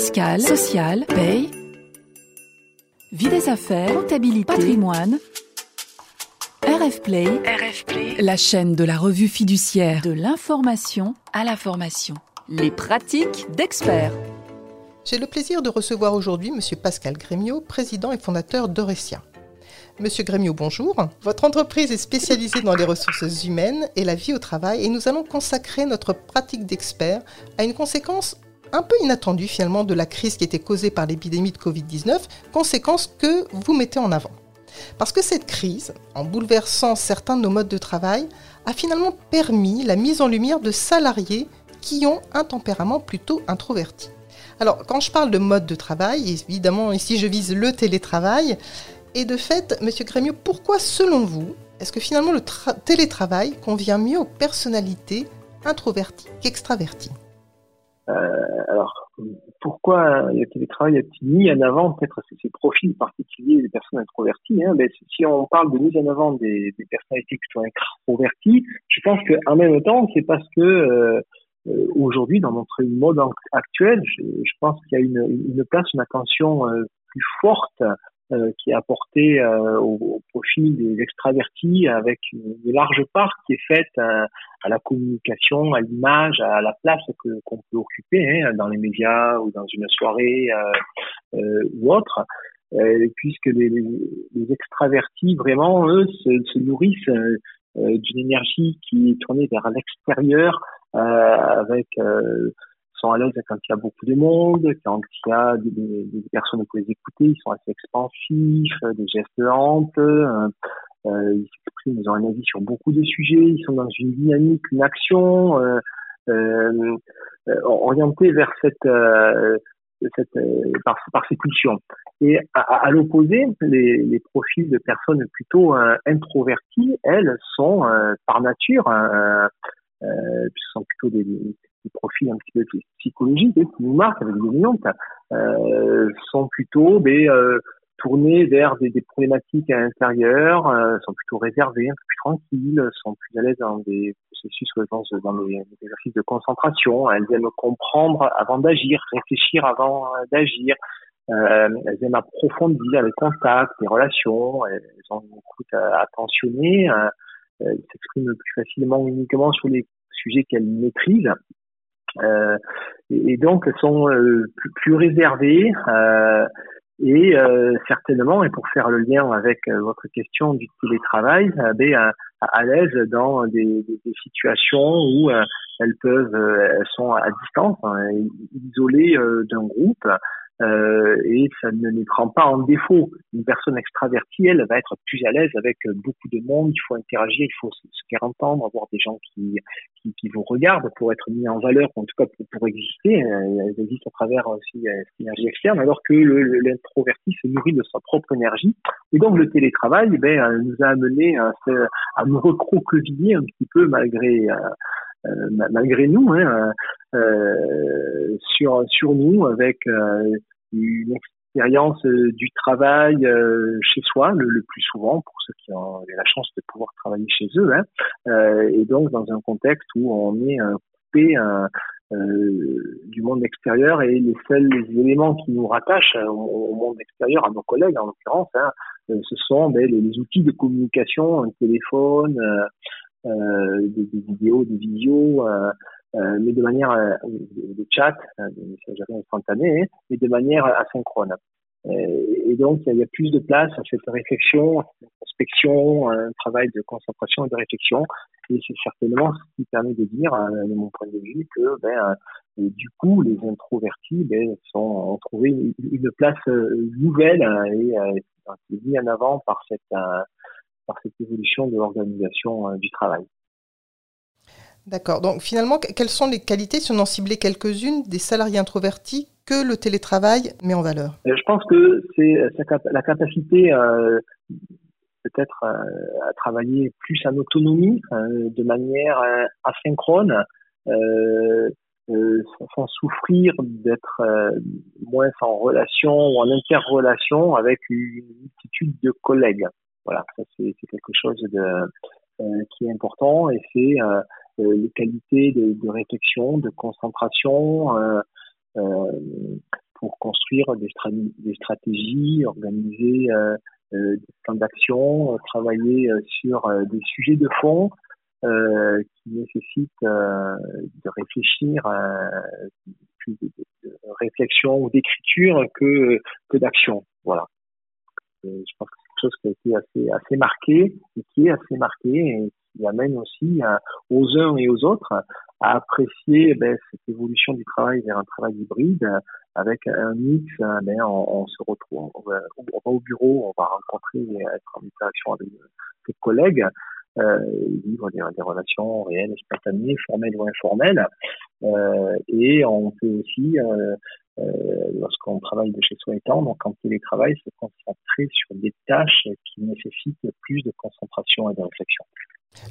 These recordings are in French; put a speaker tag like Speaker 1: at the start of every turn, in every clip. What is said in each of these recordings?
Speaker 1: fiscale, sociale, paye, vie des affaires, comptabilité, patrimoine. RF Play,
Speaker 2: RF Play,
Speaker 1: la chaîne de la revue fiduciaire de l'information à la formation. Les pratiques d'experts.
Speaker 3: J'ai le plaisir de recevoir aujourd'hui M. Pascal Grémiot, président et fondateur d'Oresia. Monsieur Grémiot, bonjour. Votre entreprise est spécialisée dans les ressources humaines et la vie au travail et nous allons consacrer notre pratique d'expert à une conséquence un peu inattendue finalement de la crise qui était causée par l'épidémie de Covid-19, conséquence que vous mettez en avant. Parce que cette crise, en bouleversant certains de nos modes de travail, a finalement permis la mise en lumière de salariés qui ont un tempérament plutôt introverti. Alors, quand je parle de mode de travail, évidemment, ici je vise le télétravail, et de fait, Monsieur Grémieux, pourquoi, selon vous, est-ce que finalement le télétravail convient mieux aux personnalités introverties qu'extraverties?
Speaker 4: Alors, pourquoi le télétravail a-t-il mis en avant peut-être ces, profils particuliers des personnes introverties hein? Ben, Si on parle de mise en avant des, des personnalités plutôt introverties, je pense qu'en même temps, c'est parce que euh, euh, aujourd'hui, dans notre mode actuel, je, pense qu'il y a une, place, une attention euh, plus forte euh, qui est apporté euh, au, profil des extravertis avec une, large part qui est faite à, la communication, à l'image, à la place que qu'on peut occuper hein, dans les médias ou dans une soirée euh, ou autre. puisque les, les, extravertis, vraiment, eux, se, se nourrissent d'une énergie qui est tournée vers l'extérieur, avec sont à l'aise quand il y a beaucoup de monde, quand il y a des, personnes pour les écouter, ils sont assez expansifs, des gestes lentes, euh, euh, ils s'expriment, ils ont un avis sur beaucoup de sujets, ils sont dans une dynamique, une action euh, euh, euh orientée vers cette, cette par, ces pulsions. Et à, l'opposé, les, profils de personnes plutôt introverties, elles sont par nature, sont plutôt des, des profils un petit peu psychologiques hein, qui nous marquent avec des dominantes euh, sont plutôt ben, euh, tournés vers des, des, problématiques à l'intérieur, euh, sont plutôt réservés, un peu plus tranquilles, sont plus à l'aise dans des processus, pense, dans des, exercices de concentration. Elles aiment comprendre avant d'agir, réfléchir avant euh, d'agir. Euh, elles aiment approfondir les contacts, les relations. Elles ont une écoute attentionnée. elles s'expriment plus facilement uniquement sur les sujets qu'elles maîtrisent. Euh, et, donc sont euh, plus, plus, réservés euh, et certainement, et pour faire le lien avec votre question du télétravail, ben, à, à l'aise dans des, situations où elles peuvent, elles sont à distance, hein, isolées d'un groupe, euh, et ça ne les prend pas en défaut. Une personne extravertie, elle va être plus à l'aise avec beaucoup de monde, il faut interagir, il faut se faire entendre, avoir des gens qui, qui, qui vous regardent pour être mis en valeur, en tout cas pour, pour exister. Euh, elles existent à travers aussi euh, cette énergie externe, alors que l'introverti se nourrit de sa propre énergie. Et donc le télétravail eh ben, euh, nous a amené à, à nous recroqueviller un petit peu malgré... Euh, malgré nous, hein, euh, sur sur nous avec euh, une expérience du travail chez soi le, plus souvent pour ceux qui ont la chance de pouvoir travailler chez eux, hein, et donc dans un contexte où on est coupé du monde extérieur et les seuls éléments qui nous rattachent au, monde extérieur, à nos collègues en l'occurrence, hein, ce sont ben, les, outils de communication, un téléphone, euh, des, des, vidéos, des euh, euh, mais de manière de, chat, de messagerie instantanée, mais de manière asynchrone. Et donc, il y a plus de place à cette réflexion, à cette introspection, un travail de concentration et de réflexion. Et c'est certainement ce qui permet de dire, de mon point de vue, que ben, du coup, les introvertis ben, sont, ont trouvé une, une place nouvelle et euh, mis en avant par cette, par cette évolution de l'organisation euh, du travail.
Speaker 3: D'accord. Donc finalement, quelles sont les qualités, si on en ciblait quelques-unes, des salariés introvertis que le télétravail met en valeur?
Speaker 4: Euh, Je pense que c'est euh, la capacité peut-être à travailler plus en autonomie, de manière asynchrone, sans souffrir d'être moins en relation ou en interrelation avec une multitude de collègues. Voilà, ça c'est quelque chose de, euh, qui est important et c'est euh, euh, les qualités de, réflexion, de concentration, construire des, stratégies, organiser des plans d'action, travailler sur des sujets de fond qui nécessitent de réfléchir, plus de, réflexion ou d'écriture que, que d'action. Voilà. je pense que c'est quelque chose qui a été assez, marqué et qui est assez marqué qui amène aussi aux uns et aux autres à apprécier ben, cette évolution du travail vers un travail hybride avec un mix. Ben, on, se retrouve, va, au bureau, on va rencontrer, être en interaction avec ses collègues, euh, vivre des, relations réelles, spontanées, formelles ou informelles. Euh, et on peut aussi, euh, euh, lorsqu'on travaille de chez soi étant, donc en télétravail, se concentrer sur des tâches qui nécessitent plus de concentration et de réflexion.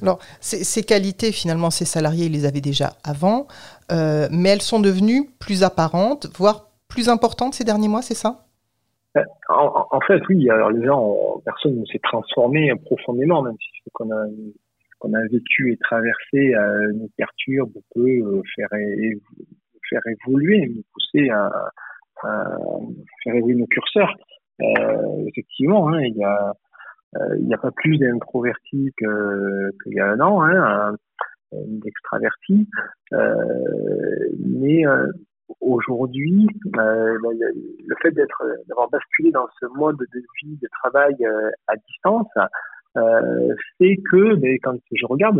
Speaker 3: Alors, ces, qualités, finalement, ces salariés, ils les avaient déjà avant, euh, mais elles sont devenues plus apparentes, voire plus importantes ces derniers mois, c'est ça?
Speaker 4: Euh, en, fait, oui. Alors, les gens, personne ne s'est transformé profondément, même si ce qu'on a, vécu et traversé euh, nous perturbe, peut euh, faire, évoluer, nous pousser à, faire évoluer nos curseurs. Effectivement, hein, il y a il n'y a pas plus d'introvertis qu'il y a un an, hein, d'extravertis. Euh, mais euh, aujourd'hui, euh, bah, le fait d'être, d'avoir basculé dans ce mode de vie, de travail à distance, euh, fait que, mais quand je regarde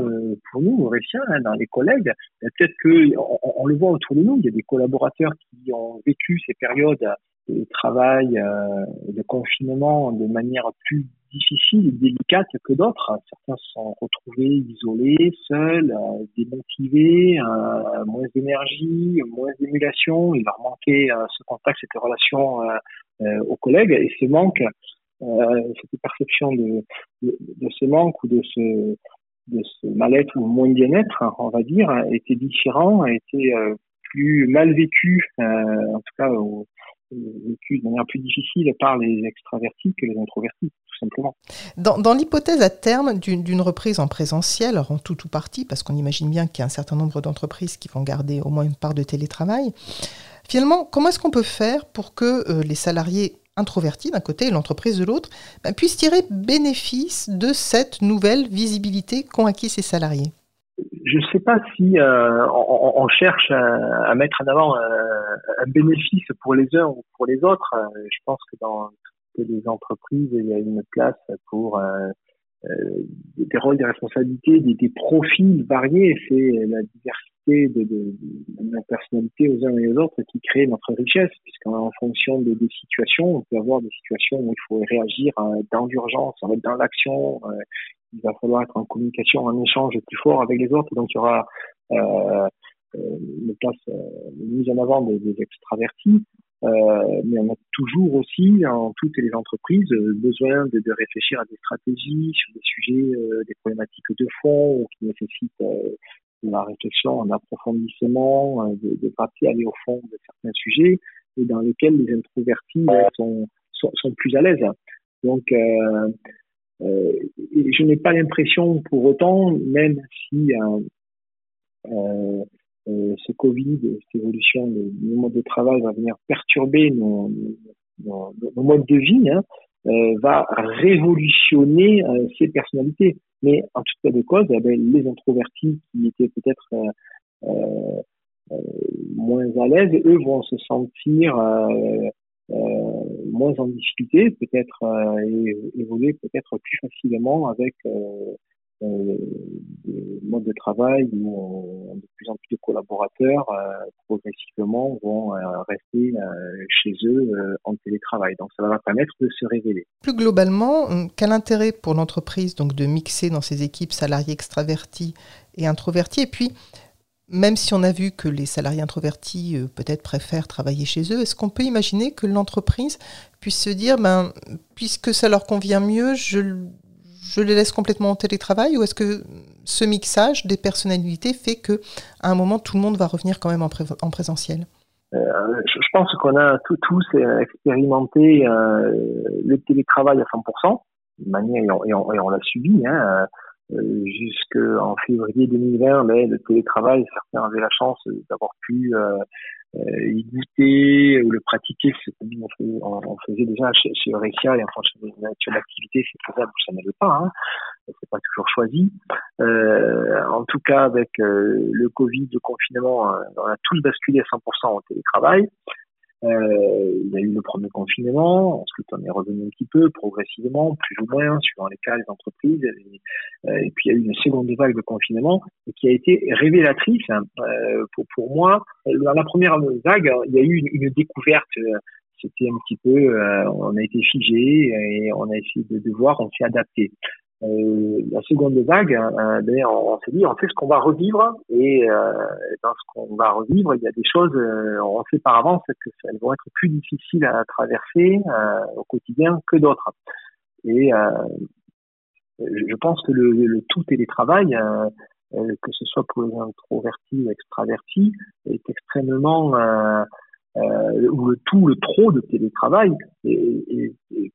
Speaker 4: pour nous, Réciens, hein, dans les collègues, peut-être que on, on, le voit autour de nous, il y a des collaborateurs qui ont vécu ces périodes de travail, euh, de confinement de manière plus difficile et délicate que d'autres. Certains se sont retrouvés isolés, seuls, euh, démotivés, euh, moins d'énergie, moins d'émulation. Il leur manquait euh, ce contact, cette relation aux collègues. Et ce manque, cette perception de, ce manque ou de ce, mal-être ou moins bien-être, on va dire, était différent, été plus mal vécu, en tout cas au, vécu de manière plus difficile par les extravertis que les introvertis, tout simplement.
Speaker 3: Dans, l'hypothèse à terme d'une reprise en présentiel, alors en tout ou partie, parce qu'on imagine bien qu'il y a un certain nombre d'entreprises qui vont garder au moins une part de télétravail, finalement, comment est-ce qu'on peut faire pour que euh, les salariés introvertis d'un côté et l'entreprise de l'autre ben, puissent tirer bénéfice de cette nouvelle visibilité qu'ont acquis ces salariés?
Speaker 4: Je ne sais pas si euh, on, on, cherche à, à, mettre en avant un, euh, un, bénéfice pour les uns ou pour les autres. Euh, je pense que dans toutes les entreprises, il y a une place pour euh, des rôles, des responsabilités, des, des profils variés. C'est la diversité de, de, de, la personnalité aux uns et aux autres qui crée notre richesse, puisqu'en fonction des, situations, on peut avoir des situations où il faut réagir dans l'urgence, dans l'action, il va falloir être en communication, en échange plus fort avec les autres. Donc il y aura euh, euh une place, euh, mise en avant des, extravertis. Euh, mais on a toujours aussi, en toutes les entreprises, besoin de, réfléchir à des stratégies sur des sujets, euh, des problématiques de fond qui nécessitent euh, la réflexion, un approfondissement, de, de aller au fond de certains sujets et dans lesquels les introvertis sont, sont, sont plus à l'aise. Donc, je n'ai pas l'impression pour autant, même si euh, euh, euh ce Covid, cette évolution de, mode de travail va venir perturber nos, nos, modes de vie, hein, euh, va révolutionner ces personnalités. Mais en tout cas de cause, eh ben, les introvertis qui étaient peut-être moins à l'aise, eux vont se sentir moins en difficulté, peut-être euh, évoluer peut-être plus facilement avec euh, des modes de travail où de plus en plus de collaborateurs progressivement vont rester chez eux en télétravail. Donc ça va permettre de se révéler.
Speaker 3: Plus globalement, quel intérêt pour l'entreprise donc de mixer dans ses équipes salariés extravertis et introvertis? Et puis même si on a vu que les salariés introvertis euh, peut-être préfèrent travailler chez eux, est-ce qu'on peut imaginer que l'entreprise puisse se dire, ben, puisque ça leur convient mieux, je, je les laisse complètement en télétravail ou est-ce que ce mixage des personnalités fait que à un moment tout le monde va revenir quand même en, en présentiel?
Speaker 4: Euh, je, pense qu'on a tous expérimenté euh, le télétravail à 100%, de manière, et on l'a subi. Hein, euh, jusqu'en février 2020, mais le télétravail, certains avaient la chance d'avoir pu euh, y goûter ou le pratiquer, c'est comme on, on, faisait déjà chez, chez Eurecia et en fonction de la c'est faisable ça ne veut pas. Hein. C'est pas toujours choisi. en tout cas, avec le Covid, le confinement, on a tous basculé à 100% au télétravail. Euh, il y a eu le premier confinement, ensuite on est revenu un petit peu progressivement, plus ou moins, suivant les cas, les entreprises. Et, euh, puis il y a eu une seconde vague de confinement et qui a été révélatrice hein, euh, pour, pour moi. Dans la première vague, il y a eu une, une découverte. C'était un petit peu, on a été figé et on a essayé de, de voir, on s'est adapté. Euh, la seconde vague, euh, ben, on, s'est dit, on sait ce qu'on va revivre, et euh, dans ce qu'on va revivre, il y a des choses, euh, on sait par avance que elles vont être plus difficiles à traverser au quotidien que d'autres. Et je pense que le, le tout télétravail, que ce soit pour les introvertis ou extravertis, est extrêmement euh, ou le tout, le trop de télétravail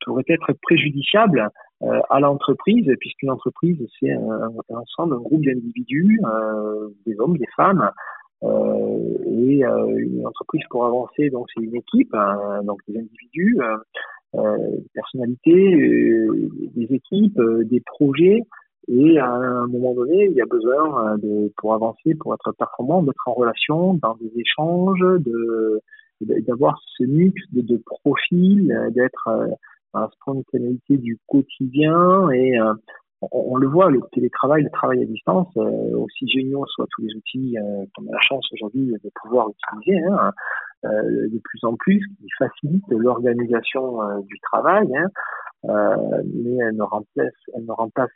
Speaker 4: pourrait être préjudiciable euh, à l'entreprise, puisqu'une entreprise, c'est un, ensemble, un groupe d'individus, euh, des hommes, des femmes, euh, et une entreprise pour avancer, donc c'est une équipe, hein, donc des individus, des personnalités, des équipes, des projets, et à un moment donné, il y a besoin de, pour avancer, pour être performant, d'être en relation, dans des échanges, de d'avoir ce mix de, de profils, euh, d'être euh, la spontanéité du quotidien et euh, on, le voit, le télétravail, le travail à distance, aussi géniaux soient tous les outils qu'on a la chance aujourd'hui de pouvoir utiliser, hein, de plus en plus, qui facilitent l'organisation du travail, hein, mais elle ne remplace, elle ne remplace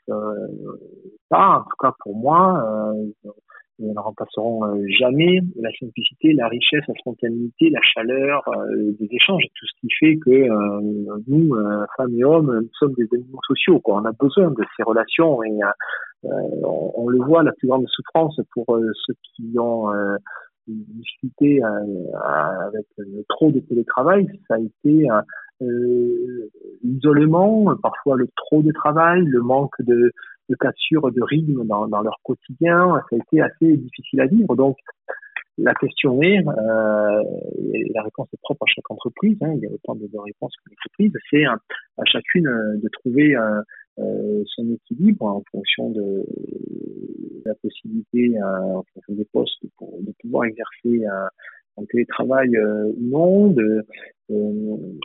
Speaker 4: pas, en tout cas pour moi, ne remplaceront euh, jamais la simplicité, la richesse, la spontanéité, la chaleur euh, des échanges, tout ce qui fait que euh, nous, femmes et hommes, nous sommes des animaux sociaux. Quoi. On a besoin de ces relations et on, on, le voit, la plus grande souffrance pour ceux qui ont discuté avec trop de télétravail, ça a été l'isolement, parfois le trop de travail, le manque de de cassure de rythme dans, leur quotidien. Ça a été assez difficile à vivre. Donc, la question est, euh, et la réponse est propre à chaque entreprise, hein, il y a autant de, réponses que d'entreprises, c'est à, chacune euh, de trouver euh, euh, son équilibre en fonction de, la possibilité, euh, en fonction des postes, de pouvoir exercer un télétravail ou non, de, de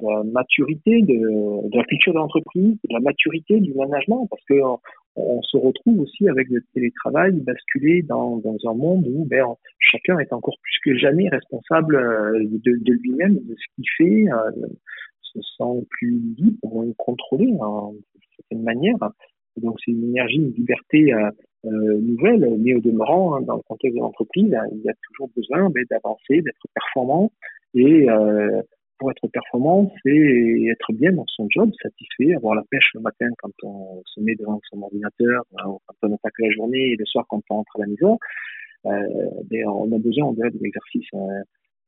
Speaker 4: la maturité de, de la culture de l'entreprise, de la maturité du management, parce que on, se retrouve aussi avec le télétravail basculé dans, un monde où ben, chacun est encore plus que jamais responsable euh, de, lui-même, de ce qu'il fait, euh, se sent plus libre, moins contrôlé hein, certaine manière. donc c'est une énergie, une liberté euh, euh, nouvelle, mais au demeurant, hein, dans le contexte de l'entreprise, il y a toujours besoin ben, d'avancer, d'être performant et euh, pour être performant, c'est être bien dans son job, satisfait, avoir la pêche le matin quand on se met devant son ordinateur, quand on attaque la journée et le soir quand on rentre à la maison. Ben, on a besoin, on dirait, de l'exercice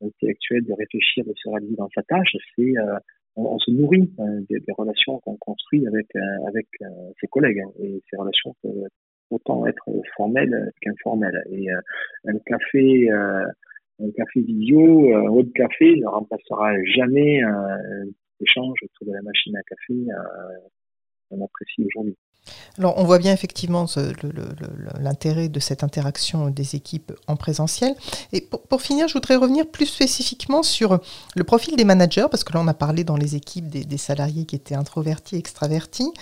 Speaker 4: intellectuel, de réfléchir, de se réaliser dans sa tâche. C'est euh, on, se nourrit euh, des, des, relations qu'on construit avec avec ses collègues hein, et ces relations peuvent autant être formelles qu'informelles. Et un café un café visio, un haut de café ne remplacera jamais un échange autour de la machine à café qu'on apprécie aujourd'hui.
Speaker 3: Alors, on voit bien effectivement l'intérêt de cette interaction des équipes en présentiel. Et pour, finir, je voudrais revenir plus spécifiquement sur le profil des managers, parce que là, on a parlé dans les équipes des, salariés qui étaient introvertis, extravertis.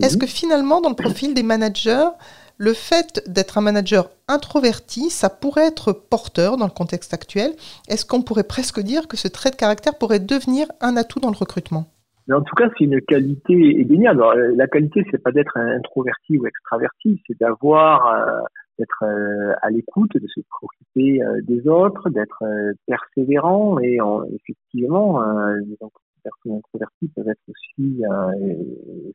Speaker 3: Est-ce que finalement, dans le profil des managers, le fait d'être un manager introverti, ça pourrait être porteur dans le contexte actuel? Est-ce qu'on pourrait presque dire que ce trait de caractère pourrait devenir un atout dans le recrutement?
Speaker 4: En tout cas, c'est une qualité indéniable. Euh, la qualité, c'est pas d'être introverti ou extraverti, c'est d'avoir, euh, d'être euh, à l'écoute, de se préoccuper des autres, d'être persévérant et effectivement, les personnes introverties peuvent être aussi,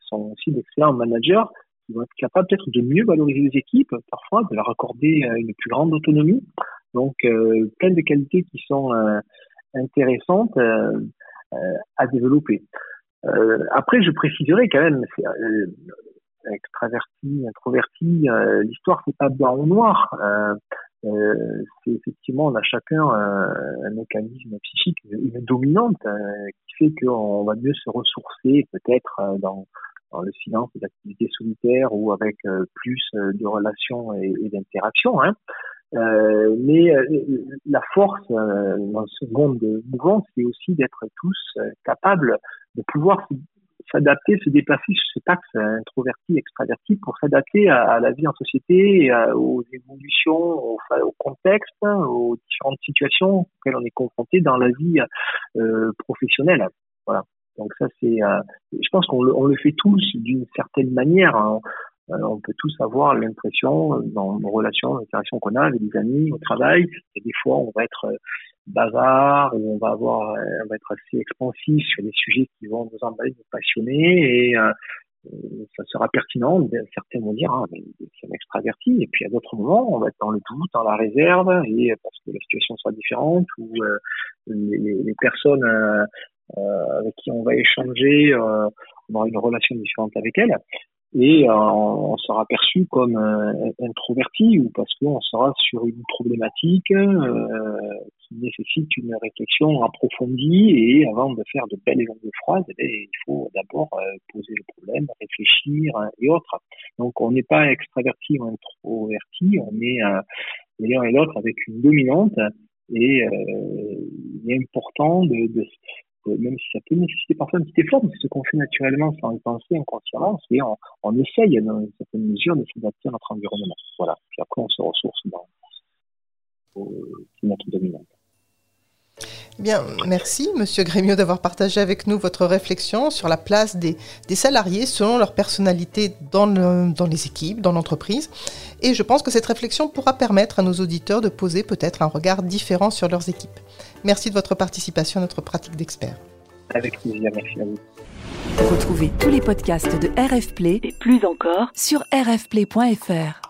Speaker 4: sont aussi d'excellents managers qui vont être capables peut-être de mieux valoriser les équipes, parfois de leur accorder euh, une plus grande autonomie. Donc, euh, plein de qualités qui sont euh, intéressantes euh, à développer. Après, je préciserai quand même, extraverti, introverti, l'histoire c'est pas blanc ou noir. euh, c'est effectivement on a chacun un, mécanisme psychique, une dominante euh, qui fait qu'on va mieux se ressourcer peut-être euh, dans, dans, le silence des activités solitaires ou avec plus de relations et, d'interactions. Hein. mais la force dans ce monde mouvant, c'est aussi d'être tous capables de pouvoir s'adapter, se déplacer je sais pas introverti, extraverti, pour s'adapter à, la vie en société, aux évolutions, au, contexte, aux différentes situations auxquelles on est confronté dans la vie euh, professionnelle. Voilà. Donc ça c'est, euh, je pense qu'on le, on le fait tous d'une certaine manière. Hein. Euh, on peut tous avoir l'impression dans nos relations, l'interactions qu'on a avec des amis au travail, et des fois on va être bavard où on va avoir, euh, on va être assez expansif sur des sujets qui vont nous emballer, nous passionner et euh, ça sera pertinent. Certains vont dire, ah, mais c'est un extraverti. Et puis à d'autres moments, on va être dans le doute, dans la réserve, et parce que la situation sera différente ou euh, les, les, personnes euh, avec qui on va échanger, on aura une relation différente avec elles et euh, on sera perçu comme euh, introverti ou parce qu'on sera sur une problématique euh, qui nécessite une réflexion approfondie et avant de faire de belles longues phrases, eh il faut d'abord poser le problème, réfléchir et autres. Donc on n'est pas extraverti ou introverti, on est l'un et l'autre avec une dominante et il est important de, même si ça peut nécessiter parfois un petit effort, mais c'est ce qu'on fait naturellement sans y penser inconsciemment, c'est on, on essaye dans une certaine mesure de s'adapter à notre environnement. Voilà. Puis après, on se ressource dans notre dominante.
Speaker 3: Bien, merci Monsieur Grémieux d'avoir partagé avec nous votre réflexion sur la place des, salariés selon leur personnalité le, dans les équipes, dans l'entreprise. Et je pense que cette réflexion pourra permettre à nos auditeurs de poser peut-être un regard différent sur leurs équipes. Merci de votre participation à notre pratique d'expert.
Speaker 4: Avec plaisir, merci à vous.
Speaker 1: Retrouvez tous les podcasts de RF Play et plus encore sur rfplay.fr.